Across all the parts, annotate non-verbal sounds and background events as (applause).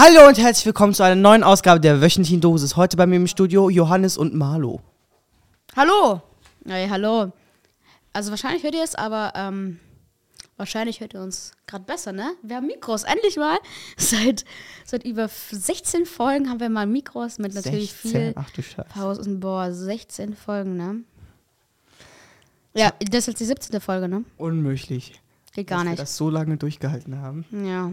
Hallo und herzlich willkommen zu einer neuen Ausgabe der wöchentlichen Dosis. Heute bei mir im Studio Johannes und Marlo. Hallo. Hey, hallo. Also wahrscheinlich hört ihr es, aber ähm, wahrscheinlich hört ihr uns gerade besser, ne? Wir haben Mikros, endlich mal. (laughs) Seit, seit über 16 Folgen haben wir mal Mikros mit natürlich 16, viel ach du Scheiße. Pausen. Boah, 16 Folgen, ne? Ja, das ist jetzt die 17. Folge, ne? Unmöglich. Geht gar dass wir nicht. das so lange durchgehalten haben. Ja.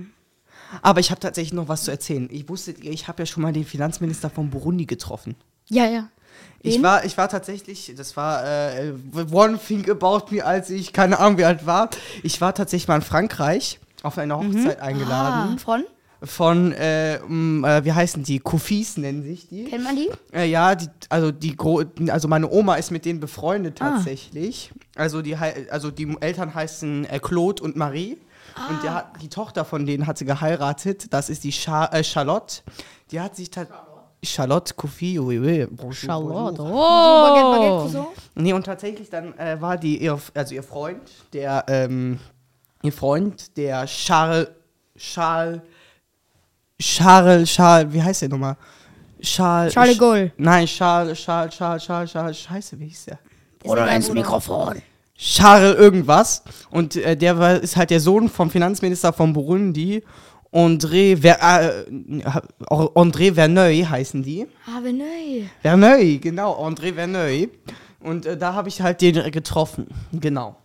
Aber ich habe tatsächlich noch was zu erzählen. Ich wusste, ich habe ja schon mal den Finanzminister von Burundi getroffen. Ja, ja. Ich war, ich war tatsächlich, das war äh, One Thing About Me, als ich keine Ahnung wie alt war. Ich war tatsächlich mal in Frankreich auf eine Hochzeit eingeladen. Von? Von, äh, m, äh, wie heißen die? Kufis nennen sich die. Kennt man die? Äh, ja, die, also die Gro also meine Oma ist mit denen befreundet tatsächlich. Also die also die Eltern heißen äh, Claude und Marie. Und der hat, die Tochter von denen hat sie geheiratet. Das ist die Cha äh, Charlotte. Die hat sich tatsächlich. Charlotte Kofi, oui, oui. Charlotte. Oh. Nee, und tatsächlich dann äh, war die, ihr, also ihr Freund, der, ähm, ihr Freund, der Charles, Charles, Charles, Charles, wie heißt der nochmal? Charles. Charles de Gaulle. Nein, Charles, Charles, Charles, Charles, Charles, scheiße, wie hieß der? Oder ins Mikrofon. Charles irgendwas. Und äh, der war, ist halt der Sohn vom Finanzminister von Burundi. André, Ver, äh, André Verneuil heißen die. Ah, Veneuil. Verneuil, genau, André Verneuil. Und äh, da habe ich halt den getroffen. Genau.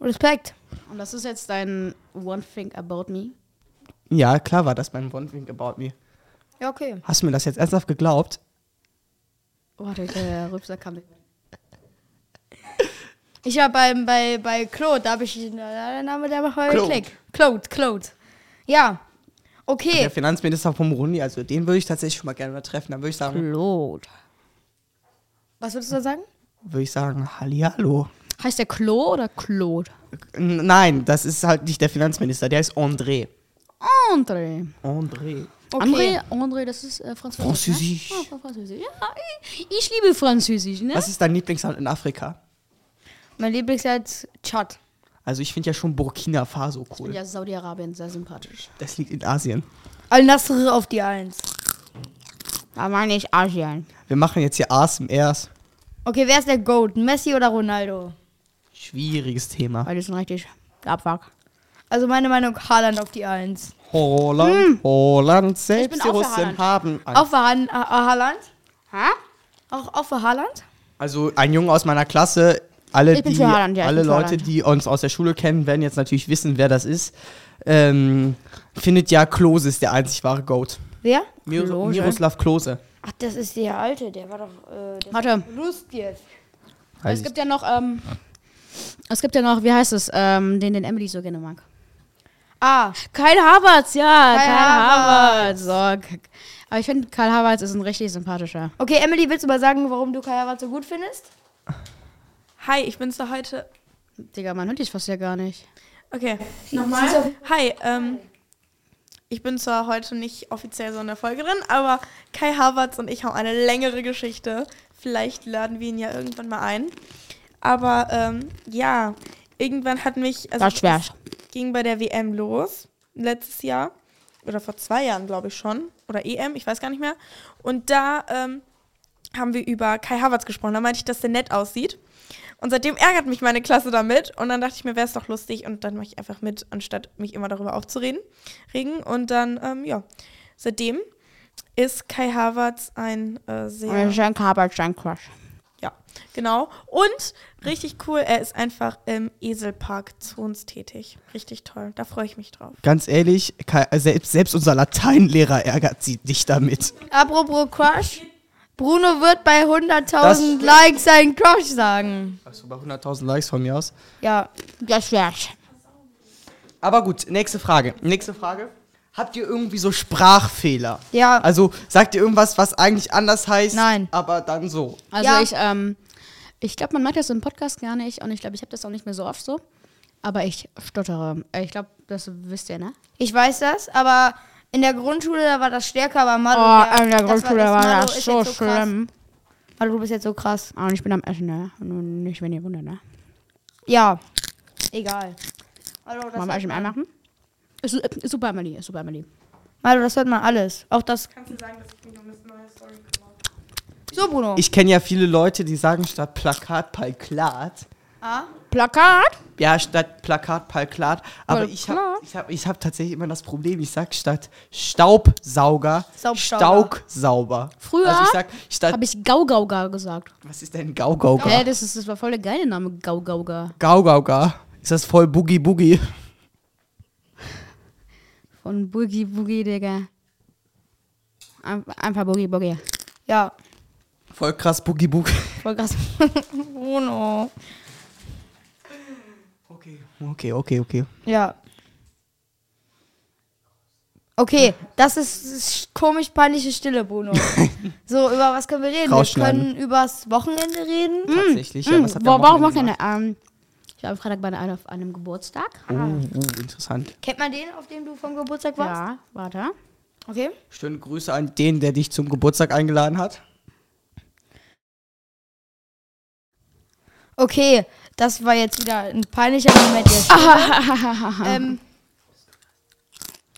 Respekt. Und das ist jetzt dein One Thing About Me. Ja, klar war das beim One Thing About Me. Ja, okay. Hast du mir das jetzt ernsthaft geglaubt? Warte, der Rübser kam nicht. Ich war beim, bei, bei Claude, da habe ich na, der Name, der macht mal Claude. Klick. Claude, Claude. Ja. Okay. Der Finanzminister von Burundi, also den würde ich tatsächlich schon mal gerne mal treffen. Dann würde ich sagen, Claude. Was würdest du da sagen? würde ich sagen, Hallihallo. Heißt der Klo oder Claude? Nein, das ist halt nicht der Finanzminister, der ist André. André. André. Okay. André, André, das ist äh, Französisch. Französisch. Ne? Ah, Französisch. Ja, ich, ich liebe Französisch, ne? Was ist dein Lieblingsland in Afrika? Mein Lieblingsland Tschad. Also ich finde ja schon Burkina Faso cool. Ja, Saudi-Arabien, sehr sympathisch. Das liegt in Asien. Al-Nasr auf die Eins. Da meine ich Asien. Wir machen jetzt hier ASMRs. Okay, wer ist der Goat? Messi oder Ronaldo? Schwieriges Thema. Beide sind richtig abfuck. Also meine Meinung, Haaland auf die Eins. Holland, Holland, selbst die Russen haben Angst. Auch für Han Ha- Haaland? Hä? Auch, auch für Haaland? Also ein Junge aus meiner Klasse, alle, die, für Haaland, ja, alle Leute, die uns aus der Schule kennen, werden jetzt natürlich wissen, wer das ist. Ähm, findet ja Klose ist der einzig wahre Goat. Wer? Mir Klose? Miroslav Klose. Ach, das ist der Alte, der war doch. Äh, der Warte. Lust jetzt. Es gibt ja noch, ähm, es gibt ja noch, wie heißt es, ähm, den, den Emily so gerne mag. Ah, Kyle Havertz, ja, Kai Kyle Havertz. Havertz. So. Aber ich finde, Kyle Havertz ist ein richtig sympathischer. okay, Emily, willst du mal sagen, warum du Kai Havertz so gut findest? Hi, ich bin's da heute. Digga, man hört dich fast ja gar nicht. Okay, nochmal. Hi, ähm, ich bin zwar heute nicht offiziell so in der Folge drin, aber Kai Havertz und ich haben eine längere Geschichte. Vielleicht laden wir ihn ja irgendwann mal ein. Aber ähm, ja, irgendwann hat mich. Also Das schwer. es ging bei der WM los, letztes Jahr. Oder vor zwei Jahren, glaube ich schon. Oder EM, ich weiß gar nicht mehr. Und da ähm, haben wir über Kai Havertz gesprochen. Da meinte ich, dass der nett aussieht. Und seitdem ärgert mich meine Klasse damit. Und dann dachte ich mir, wäre es doch lustig. Und dann mache ich einfach mit, anstatt mich immer darüber aufzureden. Regen. Und dann, ähm, ja, seitdem ist Kai Havertz ein äh, sehr. Jean Havertz, Jean Crush. Ja, genau. Und richtig cool, er ist einfach im Eselpark zu uns tätig. Richtig toll. Da freue ich mich drauf. Ganz ehrlich, Kai- äh, selbst, selbst unser Lateinlehrer ärgert sie dich damit. Apropos Crush. Bruno wird bei 100.000 Das- Likes seinen Crush sagen. Hast du bei 100.000 Likes von mir aus? Ja. Das wär's. Aber gut, nächste Frage. Nächste Frage. Habt ihr irgendwie so Sprachfehler? Ja. Also sagt ihr irgendwas, was eigentlich anders heißt, Nein. aber dann so? Also Ja. ich, ähm, ich glaube, man merkt das im Podcast gar nicht und ich glaube, ich habe das auch nicht mehr so oft so. Aber ich stottere. Ich glaube, das wisst ihr, ne? Ich weiß das, aber in der Grundschule da war das stärker, aber Manu. Oh, ja, in der das Grundschule war, Manu das ist so krass. schlimm. Manu, du bist jetzt so krass. Und ich bin am Essen, ne? Nur nicht, wenn ihr wundert, ne? Ja. Egal. Hallo, das Wollen wir Essen man- machen? Ist, ist super, Emily. Ist super, Emily. Malo, das hört man alles. Auch das. Kannst du sagen, dass ich mich um eine neue Story kümmere? So, Bruno. Ich kenne ja viele Leute, die sagen statt Plakat Palklat. Ah? Plakat? Ja, statt Plakat Palklat. Aber Palklat. ich habe ich hab, ich hab tatsächlich immer das Problem, ich sag statt Staubsauger Staubsauger. Staugsauber. Früher Also. Habe ich Gaugauga gesagt. was ist denn Gaugauga? Hä, das, ist, das war voll der geile Name, Gaugauga. Gaugauga. Ist das voll Boogie Boogie? Von Boogie Boogie, Digga. Ein- Einfach Boogie Boogie. Ja. Voll krass Boogie Boogie. Voll krass. (laughs) Bruno. Okay, okay, okay, okay. Ja. Okay, das ist, ist komisch peinliche Stille, Bruno. (laughs) so, über was können wir reden? Wir können übers Wochenende reden. Tatsächlich, ja. Was ihr Wo, am warum Wochenende ähm, Ich war am Freitag bei einer, auf einem Geburtstag. Oh, oh, interessant. Kennt man den, auf dem du vom Geburtstag warst? Ja, warte. Okay. Schöne Grüße an den, der dich zum Geburtstag eingeladen hat. Okay, das war jetzt wieder ein peinlicher Moment. Jetzt. (laughs) ähm,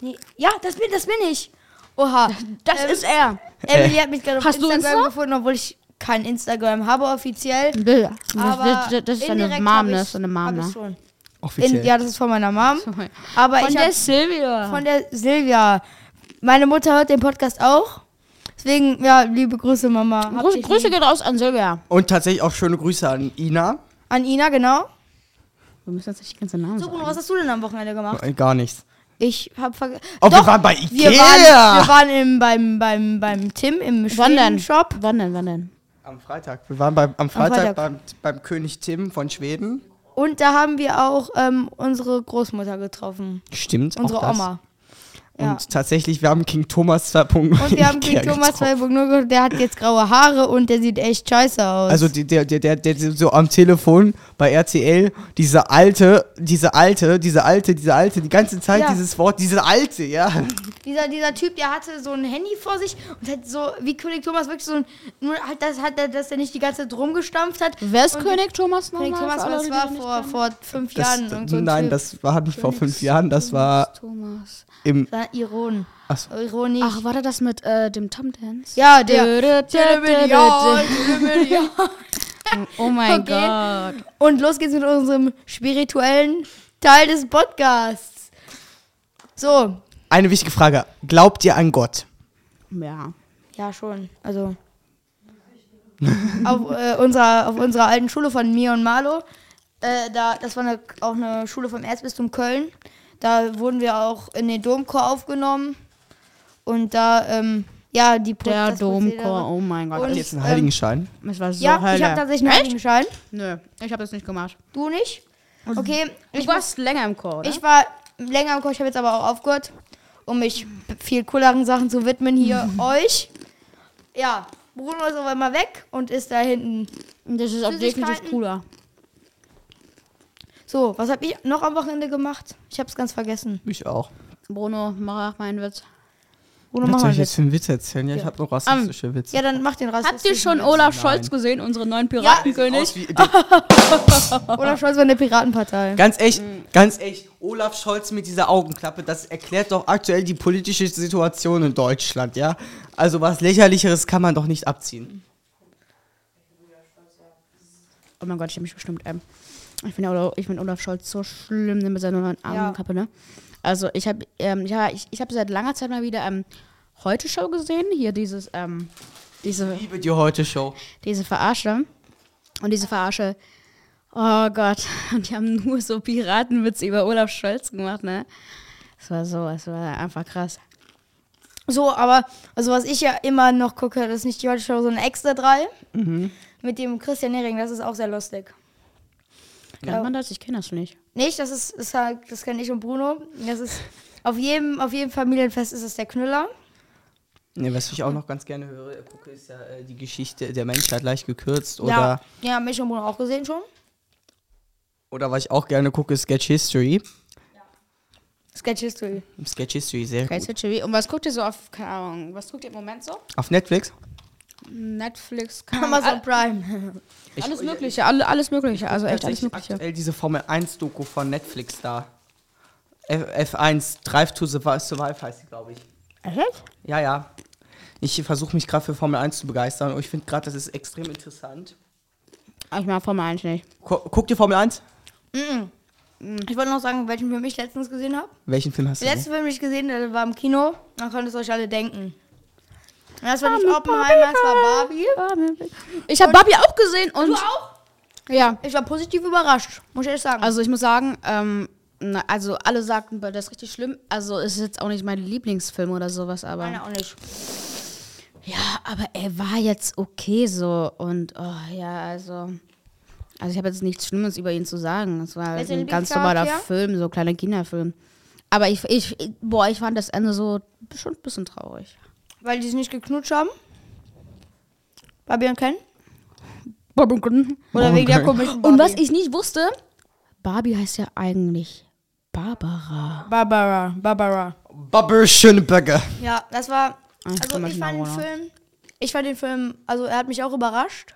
nee, ja, das bin, das bin ich. Oha. Das Ähm, ist er. Emily hat mich gerade auf Hast du Instagram Insta? gefunden, obwohl ich kein Instagram habe offiziell. Das, Aber das, das ist eine indirekt Mom, ne? Das ist eine Mom, ne? Offiziell. In, ja, das ist von meiner Mom. Aber Von ich der hab, Silvia. von der Silvia. Meine Mutter hört den Podcast auch. Deswegen, ja, liebe Grüße, Mama. Grüße, Grüße geht raus an Silvia. Und tatsächlich auch schöne Grüße an Ina. An Ina, genau. Wir müssen jetzt nicht die ganze Namen So, Bruno, was hast du denn am Wochenende gemacht? Gar nichts. Ich hab vergessen. Oh, wir waren bei Wir Ikea. waren, wir waren im, beim, beim, beim Tim im Wann denn? Shop. Wann denn, wann denn? Am Freitag. Wir waren beim, am Freitag, Freitag. Beim, beim König Tim von Schweden. Und da haben wir auch ähm, unsere Großmutter getroffen. Stimmt. Unsere auch das. Oma. Ja. Und tatsächlich, wir haben King Thomas 2.0 Und wir haben (laughs) King Thomas getroffen. 2.0, der hat jetzt graue Haare und der sieht echt scheiße aus. Also der, der, der, der so am Telefon bei RTL, diese alte, diese alte, diese alte, diese alte, die ganze Zeit Ja. dieses Wort, diese alte, ja. dieser, dieser Typ, der hatte so ein Handy vor sich und hat so, wie König Thomas, wirklich so ein, nur halt das, hat er, dass er nicht die ganze Zeit rumgestampft hat. Wer ist Und König Thomas nochmal? König Thomas, das war vor, vor fünf Das, Jahren. so ein nein, Typ. das war nicht vor fünf Jahren, das war Thomas. im. Das war Iron. Achso. Ironisch. Ach, war das das mit äh, dem Tom Dance? ja, der. Million. Oh mein Okay. Gott. Und los geht's mit unserem spirituellen Teil des Podcasts. So, Eine wichtige Frage. Glaubt ihr an Gott? Ja. Ja, schon. Also. auf, äh, unserer, auf unserer alten Schule von mir und Marlo, äh, da, das war eine, auch eine Schule vom Erzbistum Köln. Da wurden wir auch in den Domchor aufgenommen. Und da, ähm, ja, die Pro- Der Domchor, oh mein Gott. Und- Habt ihr jetzt einen ähm, Heiligenschein? Es war so Ja, Hölle. ich habe tatsächlich einen Heiligenschein. Nö, ich habe das nicht gemacht. Du nicht? Okay, Du ich, warst länger im Chor, oder? ich war länger im Chor, ich habe jetzt aber auch aufgehört, um mich viel cooleren Sachen zu widmen hier (laughs) euch. Ja, Bruno ist aber immer weg und ist da hinten das ist auch definitiv cooler. So, was habe ich noch am Wochenende gemacht? Ich habe es ganz vergessen. Ich auch. Bruno, mach meinen Witz. Bruno, Was mach soll mal ich jetzt. für einen Witz erzählen? Ja, ich habe noch rassistische Witze. Ja, dann mach den. Habt ihr schon Olaf Scholz gesehen, unseren neuen Piratenkönig? Aus wie- (laughs) Olaf Scholz war in der Piratenpartei. Ganz echt, ganz echt, Olaf Scholz mit dieser Augenklappe, das erklärt doch aktuell die politische Situation in Deutschland, ja? Also was lächerlicheres kann man doch nicht abziehen. Oh mein Gott, ich habe mich bestimmt. Ähm, ich finde Olaf, ich find Olaf Scholz so schlimm mit seiner neuen Armenkappe, ne? Also ich habe ähm, ja, ich, ich hab seit langer Zeit mal wieder ähm, Heute Show gesehen. Hier dieses, ähm, diese, Ich liebe die Heute-Show. diese Verarsche. Und diese Verarsche, oh Gott, und (laughs) die haben nur so Piratenwitze über Olaf Scholz gemacht, ne? Es war so, es war einfach krass. So, aber, also was ich ja immer noch gucke, das ist nicht die Heute Show, sondern Extra 3. Mhm. Mit dem Christian Hering, das ist auch sehr lustig. Kennt man das? Ich kenne das nicht. Nicht, das ist, ist halt, das kenne ich und Bruno. Das ist, auf jedem, auf jedem Familienfest ist es der Knüller. Ne, was ich auch noch ganz gerne höre, gucke, ist ja äh, die Geschichte der Menschheit leicht gekürzt. ja, Oder, ja, mich und Bruno auch gesehen schon. oder was ich auch gerne gucke, ist Sketch History. Sketch History. Sketch History, sehr Geil, gut. Switchery. Und was guckt ihr so auf, keine Ahnung, was guckt ihr im Moment so? Auf Netflix? Netflix, (laughs) Amazon Prime. Ich- alles Mögliche, alle, alles Mögliche, also echt alles Mögliche. aktuell diese Formel 1 Doku von Netflix da. F F1, Drive to Survive, heißt die, glaube ich. Echt? Ja, ja. Ich versuche mich gerade für Formel 1 zu begeistern und ich finde gerade, das ist extrem interessant. Ich mag Formel 1 nicht. Gu guckt ihr Formel 1? Ich wollte noch sagen, welchen Film ich letztens gesehen habe. Welchen Film hast du? Der letzte Film, den ich gesehen habe, war im Kino. Dann könnt ihr es euch alle denken. Das war nicht Oppenheimer, es war Barbie. Ich habe Barbie auch gesehen und. Du auch? Ja. Ich war positiv überrascht, muss ich ehrlich sagen. Also ich muss sagen, ähm, na, also alle sagten, das ist richtig schlimm. Also es ist jetzt auch nicht mein Lieblingsfilm oder sowas, aber. Meine auch nicht. Ja, aber er war jetzt okay so und oh ja, also. Also ich habe jetzt nichts Schlimmes über ihn zu sagen. Es war ist ein ganz normaler? Film, so kleiner Kinderfilm. Aber ich, ich, boah, ich fand das Ende so schon ein bisschen traurig. Weil die es nicht geknutscht haben? Barbie und Ken? Und Oder wegen der komischen Barbie? was ich nicht wusste, Barbie heißt ja eigentlich Barbara. Barbara, Barbara. Barbara Schöneberger. Ja, das war. Ah, ich Also ich fand den. Film. Ich fand den Film, also er hat mich auch überrascht.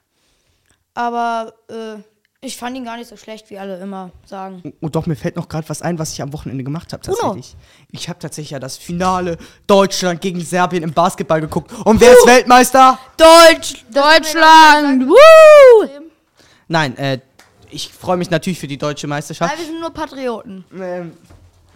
Aber äh, ich fand ihn gar nicht so schlecht, wie alle immer sagen. Und Oh, doch, mir fällt noch gerade was ein, was ich am Wochenende gemacht habe tatsächlich. Ich habe tatsächlich ja das Finale Deutschland gegen Serbien im Basketball geguckt. Und wer ist Weltmeister? Deutsch! Deutschland! Woo! Nein, äh, ich freue mich natürlich für die deutsche Meisterschaft. Nein, wir sind nur Patrioten. ähm,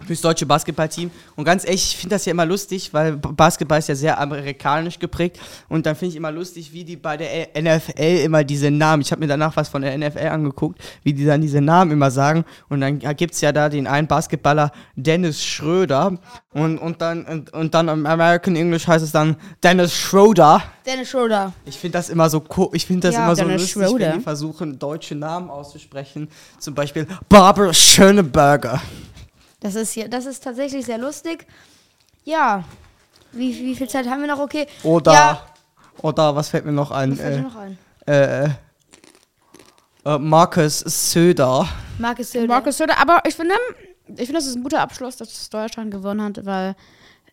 fürs deutsche Basketballteam. Und ganz ehrlich, ich finde das ja immer lustig, weil Basketball ist ja sehr amerikanisch geprägt. Und dann finde ich immer lustig, wie die bei der NFL immer diese Namen, ich habe mir danach was von der NFL angeguckt, wie die dann diese Namen immer sagen. Und dann gibt es ja da den einen Basketballer, Dennis Schröder. Und, und, dann, und, und dann im American English heißt es dann Dennis Schroeder. Dennis Schroeder. Ich finde das immer so ich finde das Ja, immer so lustig, Schroeder. wenn die versuchen, deutsche Namen auszusprechen. Zum Beispiel Barbara Schöneberger. Das ist hier, das ist tatsächlich sehr lustig. Ja. Wie, wie viel Zeit haben wir noch? Okay. Oder, Ja, oder was fällt mir noch ein? was fällt Äh, dir noch ein? äh, äh, Markus Söder. Marcus Söder. Markus Söder, aber ich finde, ich finde, das ist ein guter Abschluss, dass Deutschland gewonnen hat, weil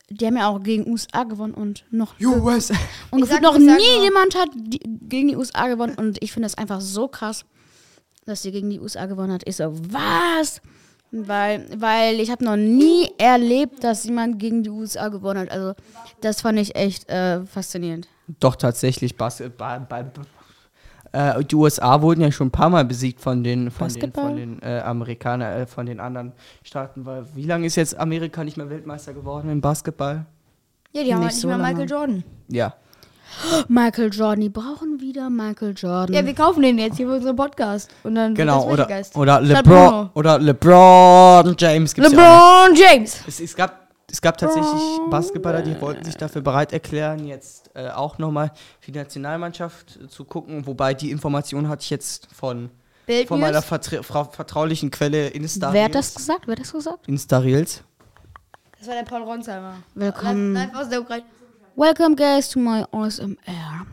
die haben ja auch gegen USA gewonnen und noch US. und sag- noch nie nur- jemand hat die, gegen die USA gewonnen und ich finde es einfach so krass, dass sie gegen die USA gewonnen hat. Ich so, was? Weil, weil ich habe noch nie erlebt, dass jemand gegen die USA gewonnen hat. Also das fand ich echt äh, faszinierend. Doch, tatsächlich. Basketball. Bei, äh, die USA wurden ja schon ein paar Mal besiegt von den, von den, von den äh, Amerikanern, äh, von den anderen Staaten. Weil, wie lange ist jetzt Amerika nicht mehr Weltmeister geworden im Basketball? Ja, die haben Nicht halt nicht so mehr. Michael Jordan. Ja. Michael Jordan, die brauchen wieder Michael Jordan. Ja, wir kaufen den jetzt hier für unseren Podcast. Und dann Genau, wird das oder, Geist. oder, LeBron, oder LeBron James gibt's ja. LeBron James. Es, es, gab, es gab tatsächlich Basketballer, die wollten sich dafür bereit erklären, jetzt äh, auch nochmal für die Nationalmannschaft äh, zu gucken. Wobei die Information hatte ich jetzt von, Bild von meiner vertra vertra- vertraulichen Quelle Insta Wer hat das gesagt? Wer hat das gesagt? Insta Reels. Das war der Paul Ronsheimer. Willkommen. Live, live aus der Ukraine. Welcome guys to my ASMR.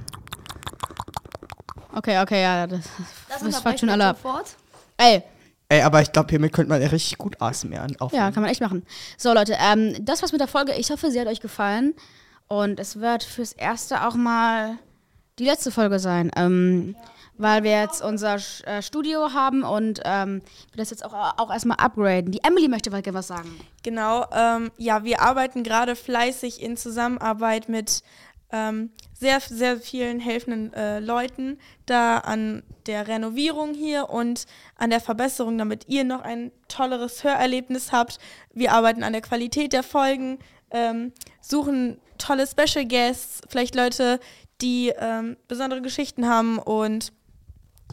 Okay, okay, ja, das, das, Das fuckt schon alle ab. sofort. Ey, Ey, aber ich glaube, hiermit könnte man richtig gut ASMR aufnehmen. ja, kann man echt machen. So, Leute, ähm, das war's mit der Folge. Ich hoffe, sie hat euch gefallen. Und es wird fürs Erste auch mal die letzte Folge sein. Ähm, weil wir jetzt unser äh, Studio haben und ähm, wir das jetzt auch, auch erstmal upgraden. Die Emily möchte gerne was sagen. Genau, ähm, ja, wir arbeiten gerade fleißig in Zusammenarbeit mit ähm, sehr, sehr vielen helfenden äh, Leuten da an der Renovierung hier und an der Verbesserung, damit ihr noch ein tolleres Hörerlebnis habt. Wir arbeiten an der Qualität der Folgen, ähm, suchen tolle Special Guests, vielleicht Leute, die ähm, besondere Geschichten haben und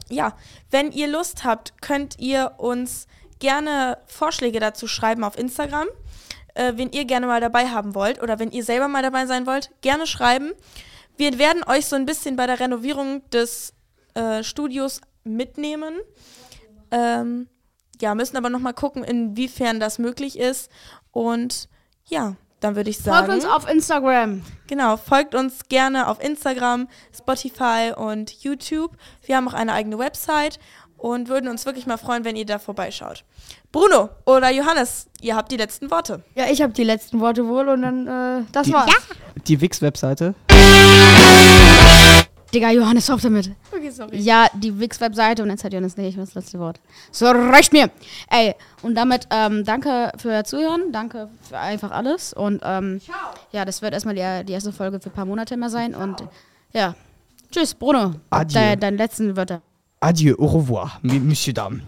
ja, wenn ihr Lust habt, könnt ihr uns gerne Vorschläge dazu schreiben auf Instagram, äh, wen ihr gerne mal dabei haben wollt oder wenn ihr selber mal dabei sein wollt, gerne schreiben. Wir werden euch so ein bisschen bei der Renovierung des äh, Studios mitnehmen. Ähm, ja, müssen aber noch mal gucken, inwiefern das möglich ist. Und ja, dann würde ich sagen. Folgt uns auf Instagram. Genau, folgt uns gerne auf Instagram, Spotify und YouTube. Wir haben auch eine eigene Website und würden uns wirklich mal freuen, wenn ihr da vorbeischaut. Bruno oder Johannes, ihr habt die letzten Worte. Ja, ich habe die letzten Worte wohl und dann, äh, das Die- war's. Die Wix-Webseite. Digga, Johannes, auf damit. Sorry. Ja, die Wix-Webseite und jetzt hat Jonas nicht das letzte Wort. So, reicht mir. Ey, und damit ähm, danke für Zuhören, danke für einfach alles. Und ähm, ja, das wird erstmal die, die erste Folge für ein paar Monate mehr sein. Und ja, tschüss, Bruno. Adieu. Deine, deine letzten Wörter. Adieu, au revoir, Monsieur Dames.